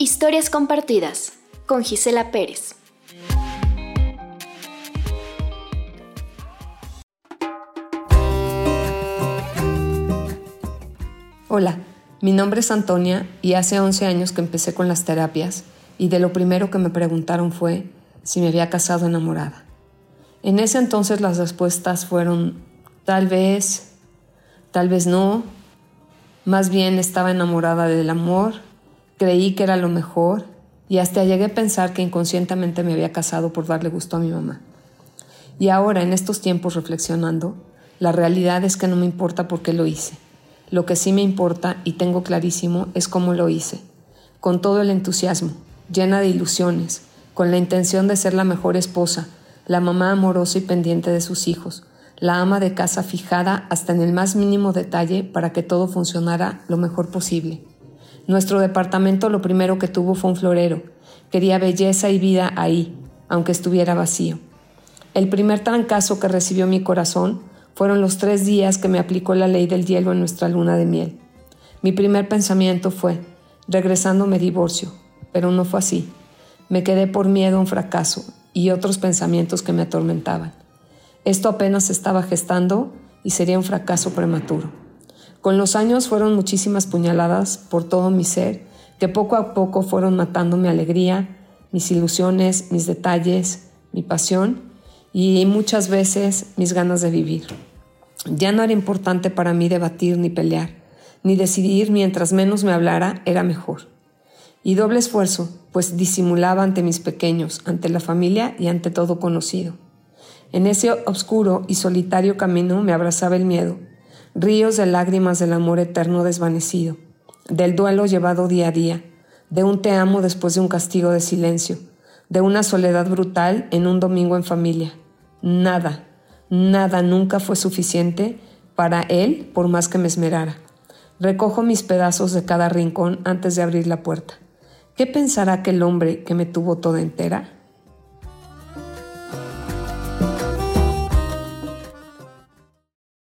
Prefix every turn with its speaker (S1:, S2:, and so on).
S1: Historias compartidas con Gisela Pérez.
S2: Hola, mi nombre es Antonia y hace 11 años que empecé con las terapias y de lo primero que me preguntaron fue si me había casado enamorada. En ese entonces las respuestas fueron tal vez, tal vez no, más bien estaba enamorada del amor, creí que era lo mejor y hasta llegué a pensar que inconscientemente me había casado por darle gusto a mi mamá. Y ahora, en estos tiempos reflexionando, la realidad es que no me importa por qué lo hice. Lo que sí me importa y tengo clarísimo es cómo lo hice, con todo el entusiasmo, llena de ilusiones, con la intención de ser la mejor esposa, la mamá amorosa y pendiente de sus hijos, la ama de casa fijada hasta en el más mínimo detalle para que todo funcionara lo mejor posible. Nuestro departamento lo primero que tuvo fue un florero. Quería belleza y vida ahí, aunque estuviera vacío. El primer trancazo que recibió mi corazón fueron los tres días que me aplicó la ley del hielo en nuestra luna de miel. Mi primer pensamiento fue, regresando me divorcio, pero no fue así. Me quedé por miedo a un fracaso y otros pensamientos que me atormentaban. Esto apenas estaba gestando y sería un fracaso prematuro. Con los años fueron muchísimas puñaladas por todo mi ser que poco a poco fueron matando mi alegría, mis ilusiones, mis detalles, mi pasión y muchas veces mis ganas de vivir. Ya no era importante para mí debatir ni pelear, ni decidir mientras menos me hablara era mejor. Y doble esfuerzo, pues disimulaba ante mis pequeños, ante la familia y ante todo conocido. En ese oscuro y solitario camino me abrazaba el miedo, ríos de lágrimas del amor eterno desvanecido, del duelo llevado día a día, de un te amo después de un castigo de silencio, de una soledad brutal en un domingo en familia. Nada, nada nunca fue suficiente para él por más que me esmerara. Recojo mis pedazos de cada rincón antes de abrir la puerta. ¿Qué pensará aquel hombre que me tuvo toda entera?